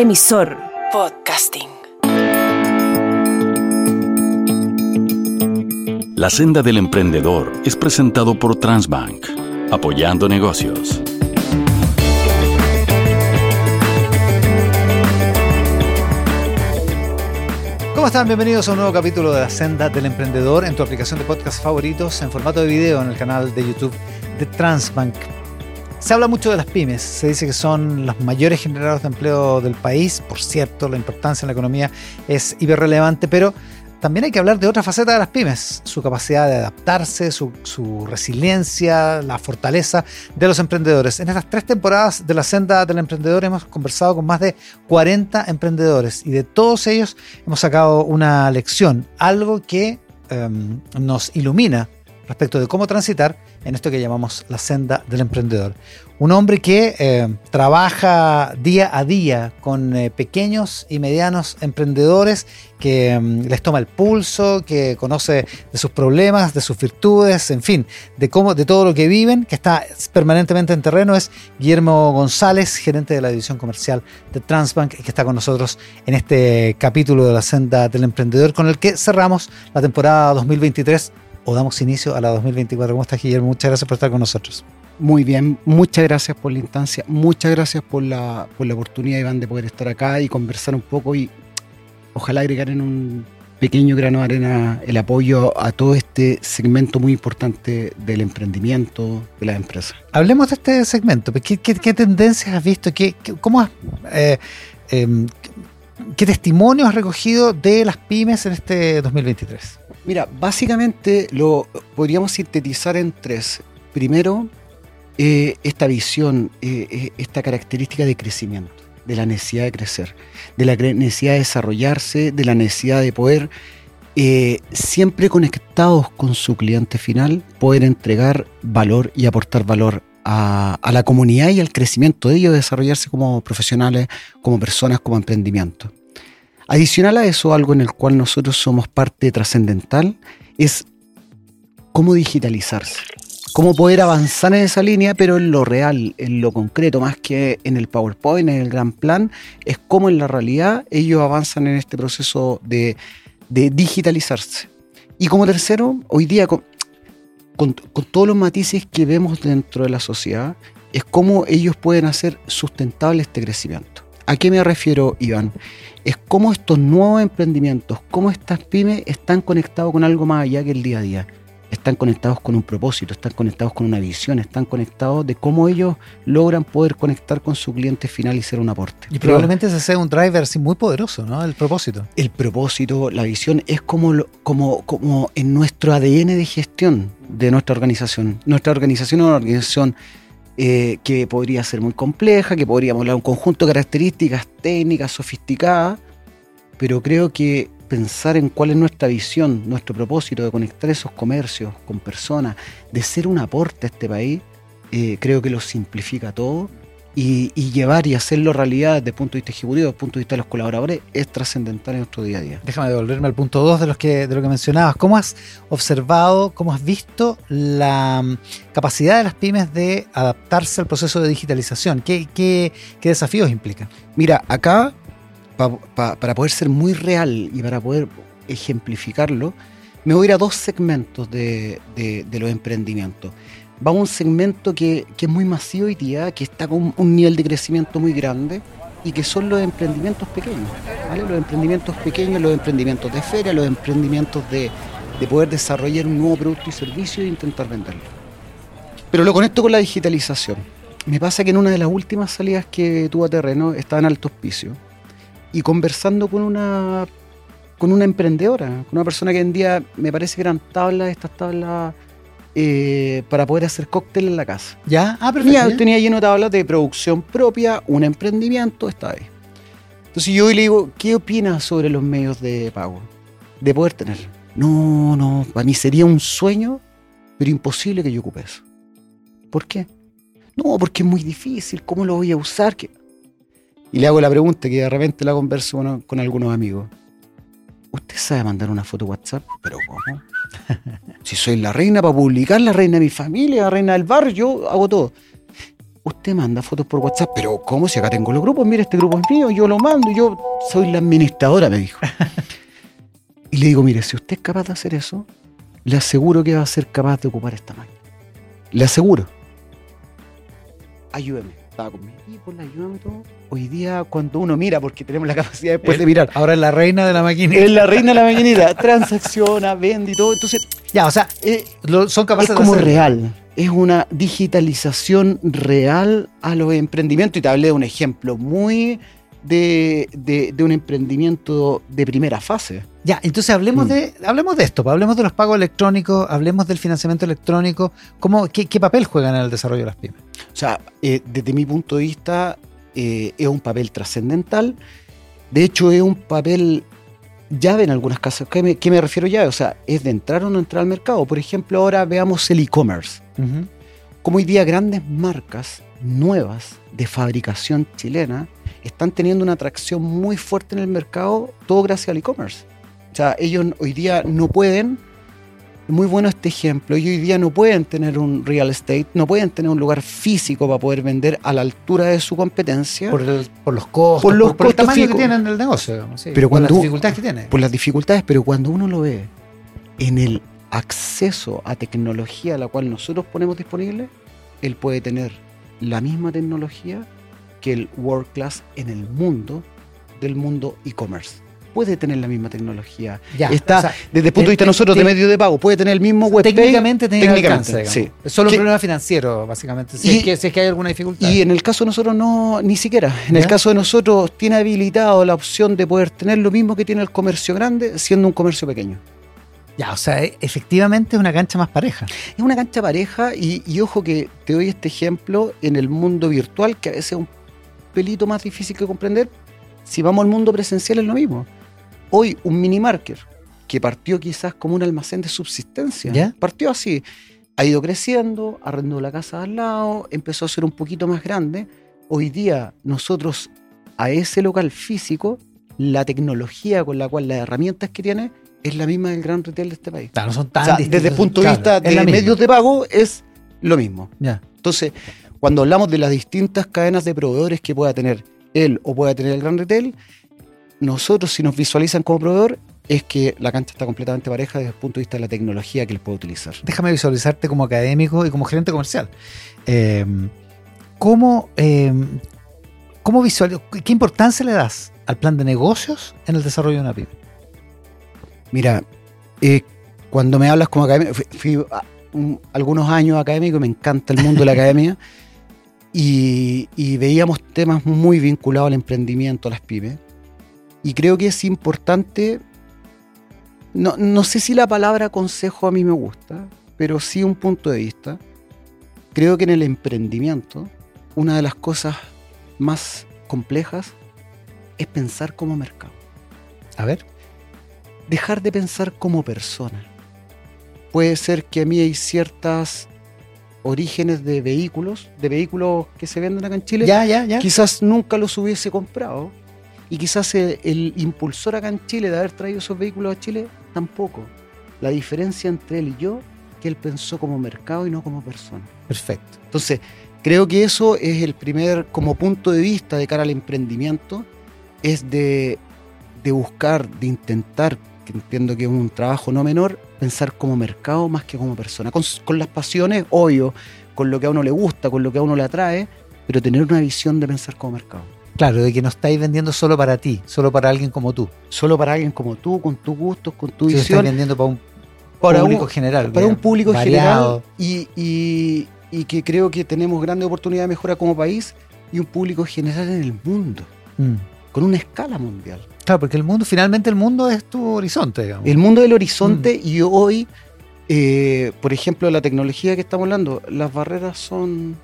Emisor Podcasting. La senda del emprendedor es presentado por Transbank, apoyando negocios. ¿Cómo están? Bienvenidos a un nuevo capítulo de La Senda del Emprendedor en tu aplicación de podcast favoritos en formato de video en el canal de YouTube de Transbank. Se habla mucho de las pymes, se dice que son los mayores generadores de empleo del país, por cierto, la importancia en la economía es hiperrelevante, pero también hay que hablar de otra faceta de las pymes, su capacidad de adaptarse, su, resiliencia, la fortaleza de los emprendedores. En estas tres temporadas de la senda del emprendedor hemos conversado con más de 40 emprendedores y de todos ellos hemos sacado una lección, algo que um, nos ilumina respecto de cómo transitar en esto que llamamos la senda del emprendedor. Un hombre que eh, trabaja día a día con eh, pequeños y medianos emprendedores, que um, les toma el pulso, que conoce de sus problemas, de sus virtudes, en fin, de de todo lo que viven, que está permanentemente en terreno, es Guillermo González, gerente de la división comercial de Transbank, que está con nosotros en este capítulo de la senda del emprendedor, con el que cerramos la temporada 2023 o damos inicio a la 2024. ¿Cómo estás, Guillermo? Muchas gracias por estar con nosotros. Muy bien, muchas gracias por la instancia, muchas gracias por la, por la oportunidad, Iván, de poder estar acá y conversar un poco y ojalá agregar en un pequeño grano de arena el apoyo a todo este segmento muy importante del emprendimiento de las empresas. Hablemos de este segmento. ¿Qué, qué, qué tendencias has visto? ¿Qué, qué cómo has, eh, eh, ¿Qué testimonios has recogido de las pymes en este 2023? Mira, básicamente lo podríamos sintetizar en tres. Primero, eh, esta visión, eh, esta característica de crecimiento, de la necesidad de crecer, de la necesidad de desarrollarse, de la necesidad de poder, eh, siempre conectados con su cliente final, poder entregar valor y aportar valor a, a, la comunidad y al crecimiento de ellos, desarrollarse como profesionales, como personas, como emprendimiento. Adicional a eso, algo en el cual nosotros somos parte trascendental es cómo digitalizarse cómo poder avanzar en esa línea, pero en lo real, en lo concreto, más que en el PowerPoint, en el gran plan, es cómo en la realidad ellos avanzan en este proceso de, digitalizarse. Y como tercero, hoy día, con, con, con, todos los matices que vemos dentro de la sociedad, es cómo ellos pueden hacer sustentable este crecimiento. ¿A qué me refiero, Iván? Es cómo estos nuevos emprendimientos, cómo estas pymes están conectados con algo más allá que el día a día están conectados con un propósito, están conectados con una visión, están conectados de cómo ellos logran poder conectar con su cliente final y ser un aporte. Y probablemente ese sea un driver sí, muy poderoso, ¿no? El propósito. El propósito, la visión es como, como, como en nuestro ADN de gestión de nuestra organización. Nuestra organización es una organización eh, que podría ser muy compleja, que podríamos hablar un conjunto de características técnicas, sofisticadas, pero creo que pensar en cuál es nuestra visión, nuestro propósito de conectar esos comercios con personas, de ser un aporte a este país, eh, creo que lo simplifica todo y, y, llevar y hacerlo realidad desde el punto de vista ejecutivo, desde el punto de vista de los colaboradores, es trascendental en nuestro día a día. Déjame devolverme al punto 2 de, los que, de lo que mencionabas. ¿Cómo has observado, cómo has visto la um, capacidad de las pymes de adaptarse al proceso de digitalización? ¿Qué, qué, qué desafíos implica? Mira, acá Pa, pa, para poder ser muy real y para poder ejemplificarlo, me voy a ir a dos segmentos de, de, de los emprendimientos. Va a un segmento que, que, es muy masivo hoy día, que está con un nivel de crecimiento muy grande y que son los emprendimientos pequeños. ¿vale? Los emprendimientos pequeños, los emprendimientos de feria, los emprendimientos de, de poder desarrollar un nuevo producto y servicio e intentar venderlo. Pero lo conecto con la digitalización. Me pasa que en una de las últimas salidas que tuve a terreno estaba en alto hospicio y conversando con una con una emprendedora, con una persona que en día me parece que eran tablas, estas tablas eh, para poder hacer cóctel en la casa. ¿Ya? Ah, perfecto. Tenía, tenía lleno de tablas de producción propia, un emprendimiento, esta vez. Entonces yo le digo, ¿qué opinas sobre los medios de pago? De poder tener. No, no, para mí sería un sueño, pero imposible que yo ocupe eso. ¿Por qué? No, porque es muy difícil, ¿cómo lo voy a usar? ¿Qué? Y le hago la pregunta que de repente la converso con, con algunos amigos. ¿Usted sabe mandar una foto WhatsApp? Pero ¿cómo? Si soy la reina para publicar, la reina de mi familia, la reina del barrio, yo hago todo. usted manda fotos por WhatsApp, pero ¿cómo si acá tengo los grupos? Mire, este grupo es mío, yo lo mando, yo soy la administradora, me dijo. y le digo, mire, si usted es capaz de hacer eso, le aseguro que va a ser capaz de ocupar esta máquina. Le aseguro. Ayúdeme. Estaba con mi equipo, le ayúdame todo. Hoy día, cuando uno mira, porque tenemos la capacidad después de mirar, Ahora es la reina de la máquina. es la reina de la maquinita, transacciona, vende y todo. Entonces, Ya, o sea, eh, lo- son capaces es como de hacer. real. Es una digitalización real a los emprendimientos. Y te hablé de un ejemplo muy de, de- de un emprendimiento de primera fase. Ya, entonces hablemos Mm. de hablemos de esto, pues, hablemos de los pagos electrónicos, hablemos del financiamiento electrónico, ¿cómo, qué, qué papel juegan en el desarrollo de las pymes? O sea, eh, desde mi punto de vista, eh, es un papel trascendental. De hecho, es un papel llave en algunas casas. ¿Qué me, qué me refiero llave? O sea, es de entrar o no entrar al mercado. Por ejemplo, ahora veamos el e-commerce. Como hoy día grandes marcas nuevas de fabricación chilena están teniendo una atracción muy fuerte en el mercado, todo gracias al e-commerce. O sea, ellos hoy día no pueden, muy bueno este ejemplo, ellos hoy día no pueden tener un real estate, no pueden tener un lugar físico para poder vender a la altura de su competencia Por, el- por los costos, Por los el costos tamaño que tienen del negocio, digamos, sí, Pero por las dificultades que tiene. por las dificultades, pero cuando uno lo ve en el acceso a tecnología a la cual nosotros ponemos disponible, él puede tener la misma tecnología que el world class en el mundo del mundo e-commerce. Puede tener la misma tecnología. Ya, Está o sea, desde el punto de vista de nosotros de medio de pago, puede tener el mismo web técnicamente tiene técnicamente, alcance, sí. Es solo un problema financiero, básicamente, si, Y- es que, si es que hay alguna dificultad. Y en el caso de nosotros no, ni siquiera. En el caso de nosotros tiene habilitado la opción de poder tener lo mismo que tiene el comercio grande siendo un comercio pequeño. ya, o sea, e- efectivamente es una cancha más pareja. Es una cancha pareja y, y ojo que te doy este ejemplo en el mundo virtual que a veces es un pelito más difícil que comprender. Si vamos al mundo presencial es lo mismo. Hoy un mini market que partió quizás como un almacén de subsistencia, ¿Ya? partió así, ha ido creciendo, arrendó la casa al lado, empezó a ser un poquito más grande. Hoy día nosotros a ese local físico, la tecnología con la cual las herramientas que tiene es la misma del gran retail de este país. Claro, no son tan O sea, distintos. desde el punto de Claro, vista la de medios de pago es lo mismo. Ya. Entonces, cuando hablamos de las distintas cadenas de proveedores que pueda tener él o pueda tener el gran retail, nosotros si nos visualizan como proveedor es que la cancha está completamente pareja desde el punto de vista de la tecnología que les puede utilizar. déjame visualizarte como académico y como gerente comercial. Eh, ¿cómo, eh, cómo visual- ¿Qué importancia le das al plan de negocios en el desarrollo de una pyme? Mira, eh, cuando me hablas como académico, fui, fui a- un- algunos años académico, me encanta el mundo de la academia, y, y veíamos temas muy vinculados al emprendimiento, a las pymes. Y creo que es importante, no, no sé si la palabra consejo a mí me gusta, pero sí un punto de vista. Creo que en el emprendimiento, una de las cosas más complejas es pensar como mercado A ver. dejar de pensar como persona. Puede ser que a mí hay ciertas orígenes de vehículos, de vehículos que se venden acá en Chile, Ya, ya, ya. quizás nunca los hubiese comprado. Y quizás el, el impulsor acá en Chile de haber traído esos vehículos a Chile, tampoco. La diferencia entre él y yo, que él pensó como mercado y no como persona. Perfecto. Entonces, creo que eso es el primer, como punto de vista de cara al emprendimiento, es de, de buscar, de intentar, que entiendo que es un trabajo no menor, pensar como mercado más que como persona. Con, con las pasiones, obvio, con lo que a uno le gusta, con lo que a uno le atrae, pero tener una visión de pensar como mercado. Claro, de que no estáis vendiendo solo para ti, solo para alguien como tú. Solo para alguien como tú, con tus gustos, con tu Si lo estáis visión, vendiendo para un para público un, general. para un público variado. general y, y- y que creo que tenemos grandes oportunidades de mejora como país y un público general en el mundo, Mm. con una escala mundial. Claro, porque el mundo, finalmente el mundo es tu horizonte, digamos. El mundo del horizonte Mm. y hoy, eh, por ejemplo, la tecnología que estamos hablando, las barreras son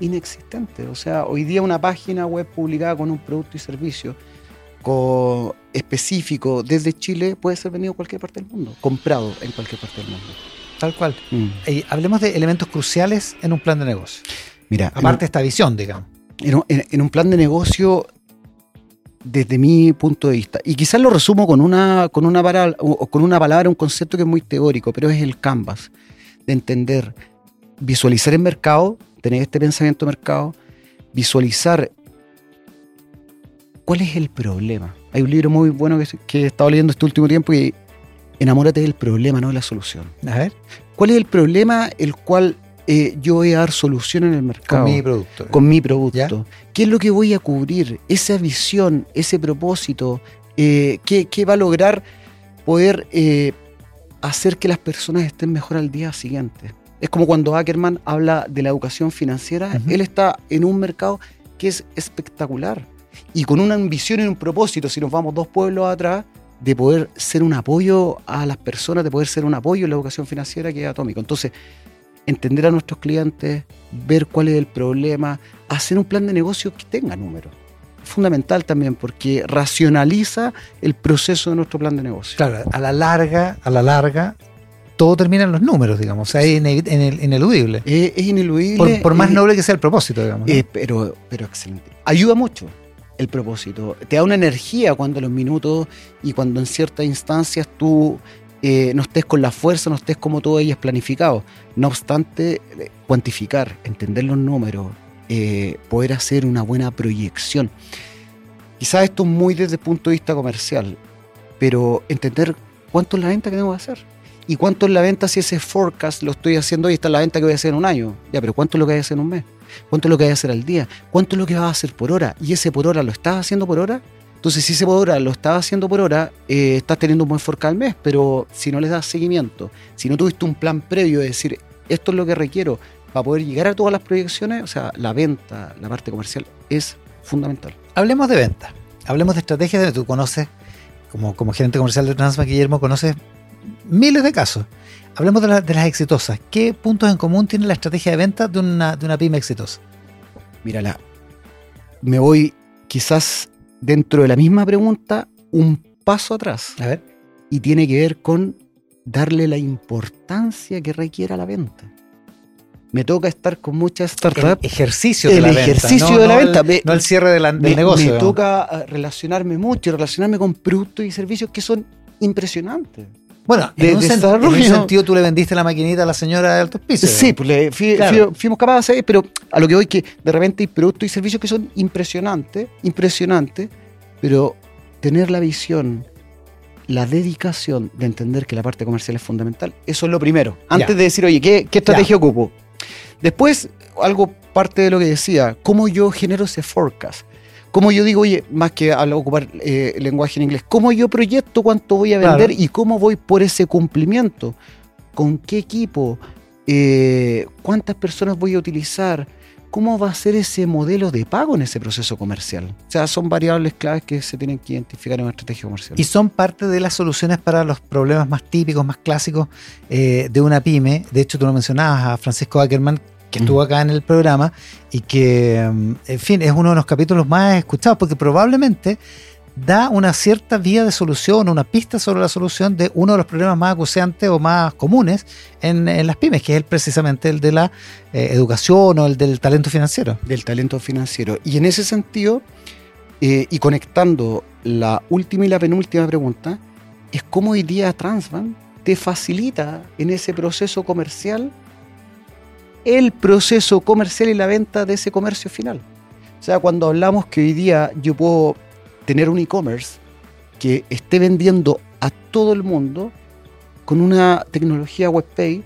inexistentes. O sea, hoy día una página web publicada con un producto y servicio co- específico desde Chile puede ser vendido a cualquier parte del mundo, comprado en cualquier parte del mundo. Tal cual. Mm. Eh, hablemos de elementos cruciales en un plan de negocio. Mira, Aparte de esta visión, digamos. en un, en- en un plan de negocio desde mi punto de vista. Y quizás lo resumo con una, con una, o con una palabra, un concepto que es muy teórico, pero es el canvas, de entender, visualizar el mercado, tener este pensamiento de mercado, visualizar cuál es el problema. Hay un libro muy bueno que, que he estado leyendo este último tiempo y enamórate del problema, no de la solución. A ver. ¿Cuál es el problema el cual eh, yo voy a dar solución en el mercado? Con mi producto. Con mi producto. ¿Ya? ¿Qué es lo que voy a cubrir? Esa visión, ese propósito, eh, ¿qué, qué va a lograr poder eh, hacer que las personas estén mejor al día siguiente? Es como cuando Ackerman habla de la educación financiera, él está en un mercado que es espectacular y con una ambición y un propósito, si nos vamos dos pueblos atrás, de poder ser un apoyo a las personas, de poder ser un apoyo en la educación financiera que es atómico. Entonces, entender a nuestros clientes, ver cuál es el problema, hacer un plan de negocio que tenga números. Fundamental también porque racionaliza el proceso de nuestro plan de negocio. Claro, a la larga, a la larga, todo termina en los números, digamos. O sea, es ineludible. Eh, es ineludible. Por, por más noble que sea el propósito, digamos. ¿no? Eh, pero, pero excelente. Ayuda mucho el propósito. Te da una energía cuando los minutos y cuando en ciertas instancias tú eh, no estés con la fuerza, no estés como todo ellas planificado. No obstante, eh, cuantificar, entender los números, eh, poder hacer una buena proyección. Quizás esto es muy desde el punto de vista comercial, pero entender cuánto es la venta que tengo que hacer. Y cuánto es la venta si ese forecast lo estoy haciendo hoy, esta es la venta que voy a hacer en un año. Ya, pero ¿cuánto es lo que voy a hacer en un mes? ¿Cuánto es lo que vas a hacer al día? ¿Cuánto es lo que vas a hacer por hora? ¿Y ese por hora lo estás haciendo por hora? Entonces, si ese por hora lo estás haciendo por hora, eh, estás teniendo un buen forecast al mes, pero si no les das seguimiento, si no tuviste un plan previo de decir, esto es lo que requiero para poder llegar a todas las proyecciones, o sea, la venta, la parte comercial es fundamental. Hablemos de venta. Hablemos de estrategias de tú conoces, como, como gerente comercial de Transbank, Guillermo, conoces miles de casos. Hablemos de, la- de las exitosas. ¿Qué puntos en común tiene la estrategia de venta de una, de una pyme exitosa? Mírala, me voy quizás dentro de la misma pregunta un paso atrás. A ver. y tiene que ver con darle la importancia que requiera la venta. Me toca estar con muchas El startups. ejercicio de El la venta. ejercicio no- de la no venta. El, Me- no el cierre de la- del me, negocio. me digamos. toca eh, relacionarme mucho y relacionarme con productos y servicios que son impresionantes. Bueno, de en, un sen- en un sentido tú le vendiste la maquinita a la señora de altos pisos. Sí, pues le fui- Claro. fui- fuimos capaces, de- pero a lo que voy que de repente hay productos y servicios que son impresionantes, impresionantes, pero tener la visión, la dedicación de entender que la parte comercial es fundamental, eso es lo primero. Antes Ya. de decir, oye, ¿qué, qué estrategia ocupo? Después, algo parte de lo que decía, cómo yo genero ese forecast. Cómo yo digo, oye, más que hablar- ocupar eh, lenguaje en inglés, cómo yo proyecto cuánto voy a Claro. vender y cómo voy por ese cumplimiento. ¿Con qué equipo? Eh, ¿Cuántas personas voy a utilizar? ¿Cómo va a ser ese modelo de pago en ese proceso comercial? O sea, son variables claves que se tienen que identificar en una estrategia comercial. Y son parte de las soluciones para los problemas más típicos, más clásicos eh, de una pyme. De hecho, tú lo mencionabas a Francisco Ackerman, que Mm. estuvo acá en el programa y que, mm, en fin, es uno de los capítulos más escuchados porque probablemente da una cierta vía de solución, una pista sobre la solución de uno de los problemas más acuciantes o más comunes en, en las pymes, que es el, precisamente el de la eh, educación o el del talento financiero. del talento financiero. Y en ese sentido, eh, y conectando la última y la penúltima pregunta, es cómo hoy día Transbank te facilita en ese proceso comercial el proceso comercial y la venta de ese comercio final. O sea, cuando hablamos que hoy día yo puedo tener un e-commerce que esté vendiendo a todo el mundo con una tecnología WebPay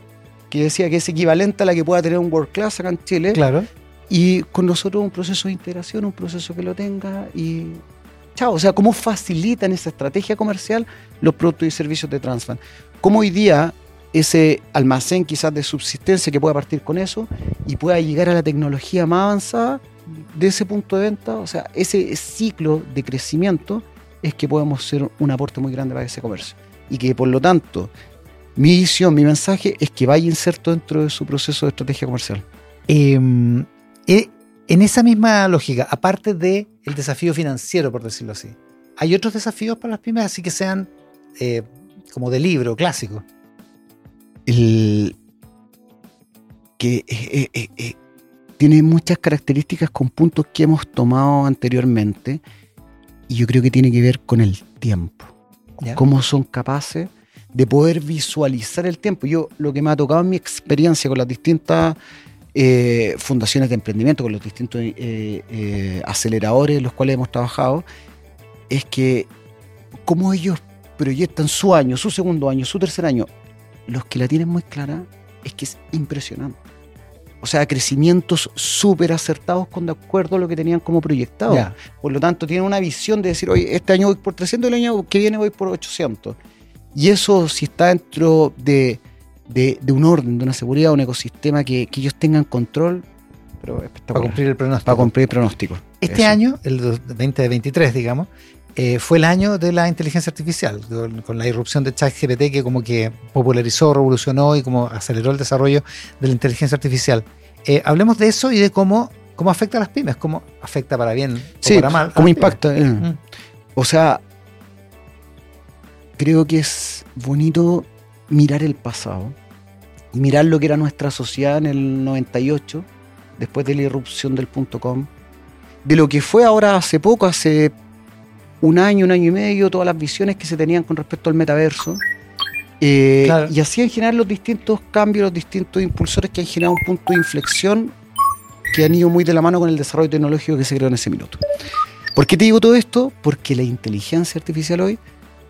que decía que es equivalente a la que pueda tener un World Class acá en Chile, Claro. y con nosotros un proceso de integración, un proceso que lo tenga y chao. O sea, cómo facilitan esa estrategia comercial los productos y servicios de Transfan. Cómo hoy día ese almacén quizás de subsistencia que pueda partir con eso y pueda llegar a la tecnología más avanzada de ese punto de venta, o sea, ese ciclo de crecimiento es que podemos ser un aporte muy grande para ese comercio. Y que por lo tanto, mi visión, mi mensaje es que vaya inserto dentro de su proceso de estrategia comercial. Eh, eh, en esa misma lógica, aparte del el desafío financiero, por decirlo así, ¿hay otros desafíos para las pymes así que sean eh, como de libro, clásico? El que eh, eh, eh, tiene muchas características con puntos que hemos tomado anteriormente y yo creo que tiene que ver con el tiempo. ¿Ya? Cómo son capaces de poder visualizar el tiempo. Yo lo que me ha tocado en mi experiencia con las distintas fundaciones de emprendimiento, con los distintos aceleradores en los cuales hemos trabajado, es que cómo ellos proyectan su año, su segundo año, su tercer año, los que la tienen muy clara, es que es impresionante. O sea, crecimientos súper acertados con de acuerdo a lo que tenían como proyectado. Por lo tanto, tienen una visión de decir, oye, este año voy por 300 y el año que viene voy por 800. Y eso, si está dentro de, de- de un orden, de una seguridad, un ecosistema que, que ellos tengan control, pero Para cumplir el pronóstico. Para cumplir pronóstico. Este Eso. año, el dos- 2023, digamos, eh, fue el año de la inteligencia artificial, con, la irrupción de ChatGPT que como que popularizó, revolucionó y como aceleró el desarrollo de la inteligencia artificial. Eh, hablemos de eso y de cómo, cómo afecta a las pymes, cómo afecta para bien o Sí, para mal. ¿cómo impacta? Eh. Mm. O sea, creo que es bonito mirar el pasado y mirar lo que era nuestra sociedad en el 98, después de la irrupción del punto com, de lo que fue ahora hace poco, hace un año, un año y medio, todas las visiones que se tenían con respecto al metaverso. Eh, Claro. Y así en general los distintos cambios, los distintos impulsores que han generado un punto de inflexión que han ido muy de la mano con el desarrollo tecnológico que se creó en ese minuto. ¿Por qué te digo todo esto? Porque la inteligencia artificial hoy,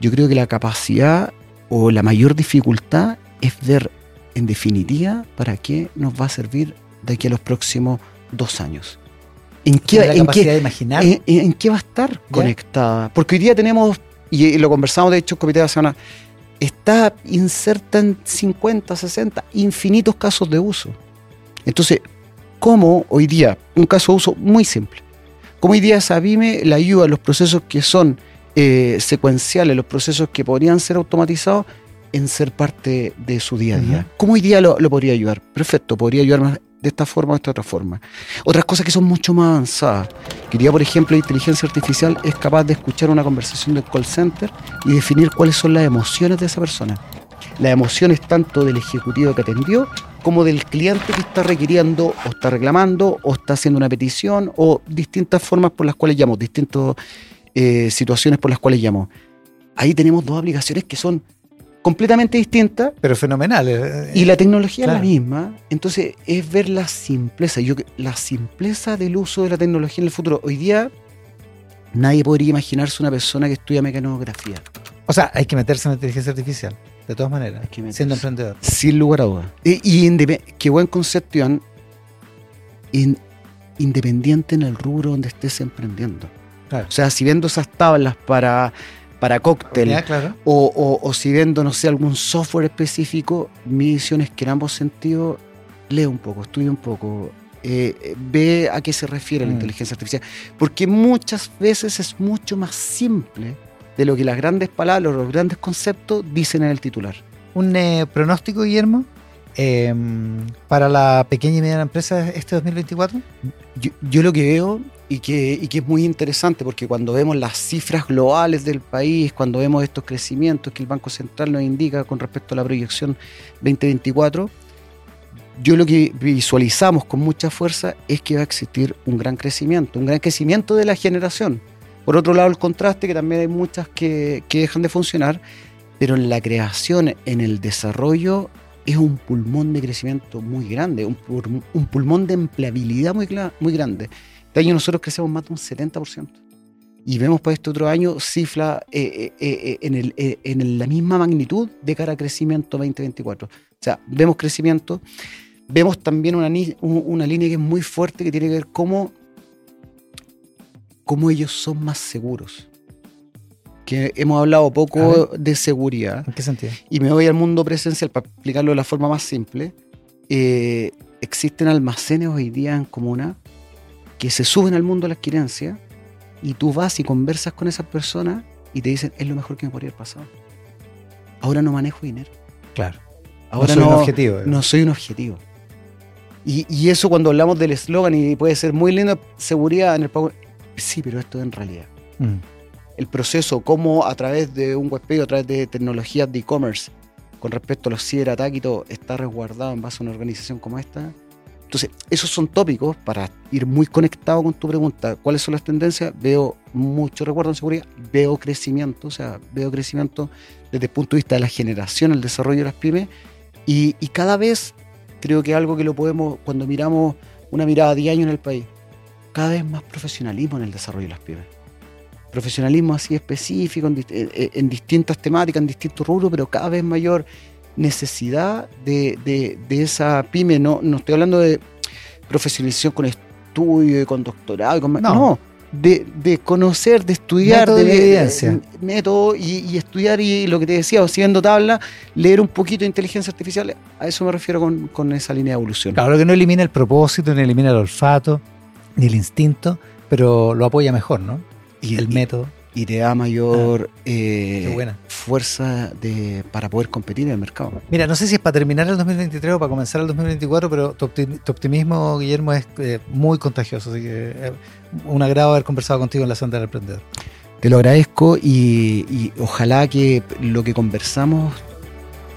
yo creo que la capacidad o la mayor dificultad es ver en definitiva para qué nos va a servir de aquí a los próximos dos años. ¿En qué, la en qué- de imaginar. en, qué va a estar conectada? Porque hoy día tenemos, y, y lo conversamos de hecho en Comité de la Semana, está inserta en 50, 60, infinitos casos de uso. Entonces, ¿cómo hoy día, un caso de uso muy simple, cómo hoy día esa pyme le ayuda a los procesos que son eh, secuenciales, los procesos que podrían ser automatizados, en ser parte de su día a día? ¿Cómo hoy día lo, lo podría ayudar? Perfecto, podría ayudarnos de esta forma o de esta otra forma. Otras cosas que son mucho más avanzadas. Que hoy día, por ejemplo, la inteligencia artificial es capaz de escuchar una conversación del call center y definir cuáles son las emociones de esa persona. Las emociones tanto del ejecutivo que atendió como del cliente que está requiriendo o está reclamando o está haciendo una petición o distintas formas por las cuales llamó, distintas eh, situaciones por las cuales llamó. Ahí tenemos dos aplicaciones que son completamente distintas pero fenomenal. eh, y la tecnología Claro. es la misma, entonces es ver la simpleza. Yo, la simpleza del uso de la tecnología en el futuro. Hoy día nadie podría imaginarse una persona que estudia mecanografía, O sea, hay que meterse en la inteligencia artificial, de todas maneras, Hay que meterse. siendo emprendedor. sin lugar a dudas. Y, y qué buen concepto, Iván, in- independiente en el rubro donde estés emprendiendo. Claro. O sea, si vendo esas tablas para, para cóctel, claro. o, o- o si vendo, no sé, algún software específico, mi visión es que en ambos sentidos lee un poco, estudia un poco, eh, ve a qué se refiere la Mm. inteligencia artificial. Porque muchas veces es mucho más simple de lo que las grandes palabras, los grandes conceptos dicen en el titular. Un eh, pronóstico, Guillermo, eh, para la pequeña y mediana empresa este 2024. Yo, yo lo que veo y que, y que es muy interesante porque cuando vemos las cifras globales del país, cuando vemos estos crecimientos que el Banco Central nos indica con respecto a la proyección 2024, yo lo que visualizamos con mucha fuerza es que va a existir un gran crecimiento, un gran crecimiento de la generación. Por otro lado, el contraste, que también hay muchas que, que dejan de funcionar, pero en la creación, en el desarrollo, es un pulmón de crecimiento muy grande, un, pul- un pulmón de empleabilidad muy grande. Este año nosotros crecemos más de un 70%. Y vemos para este otro año cifras eh, eh, eh, en, el- la misma magnitud de cara a crecimiento 2024. O sea, vemos crecimiento, vemos también una, línea que es muy fuerte que tiene que ver cómo, cómo ellos son más seguros. Que hemos hablado poco de seguridad ¿En qué sentido? y me voy al mundo presencial para explicarlo de la forma más simple. eh, existen almacenes hoy día en comuna que se suben al mundo de la adquirencia y tú vas y conversas con esas personas y te dicen es lo mejor que me podría haber pasado. Ahora no manejo dinero. Claro. Ahora no no, soy un objetivo. no soy un objetivo. Y, y eso cuando hablamos del eslogan y puede ser muy lindo, seguridad en el pago. Sí, pero esto es en realidad Mm. el proceso, cómo a través de un webpage, a través de tecnologías de e-commerce, con respecto a los ciberataques y todo, está resguardado en base a una organización como esta. Entonces, esos son tópicos para ir muy conectado con tu pregunta. ¿Cuáles son las tendencias? Veo mucho recuerdo en seguridad, veo crecimiento, o sea, veo crecimiento desde el punto de vista de la generación, el desarrollo de las pymes, y, cada vez creo que algo que lo podemos, cuando miramos una mirada a 10 años en el país, cada vez más profesionalismo en el desarrollo de las pymes. Profesionalismo así específico en, en, en distintas temáticas, en distintos rubros, pero cada vez mayor necesidad de, de, de esa pyme. No, no estoy hablando de profesionalización con estudio, con doctorado, con, no. no de, de, conocer, de estudiar, método de, de evidencia. de, método y, y, estudiar y lo que te decía, o siendo tabla, leer un poquito de inteligencia artificial, a eso me refiero con, con esa línea de evolución. Claro, que no elimina el propósito, ni elimina el olfato, ni el instinto, pero lo apoya mejor, ¿no? Y el y, método. Y te da mayor Ah, eh, fuerza de, para poder competir en el mercado. Mira, no sé si es para terminar el 2023 o para comenzar el 2024, pero tu, optim tu optimismo, Guillermo, es eh, muy contagioso. Así que eh, un agrado haber conversado contigo en la Senda del Emprendedor. Te lo agradezco y, y ojalá que lo que conversamos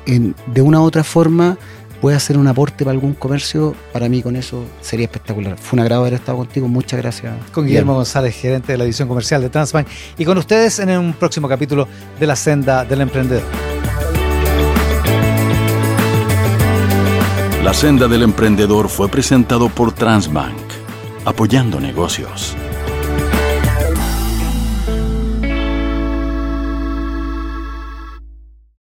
en, de una u otra forma pueda ser un aporte para algún comercio, para mí con eso sería espectacular. Fue un agrado haber estado contigo, muchas gracias. Con Guillermo González, gerente de la división comercial de Transbank, y con ustedes en un próximo capítulo de La Senda del Emprendedor. La Senda del Emprendedor fue presentado por Transbank, apoyando negocios.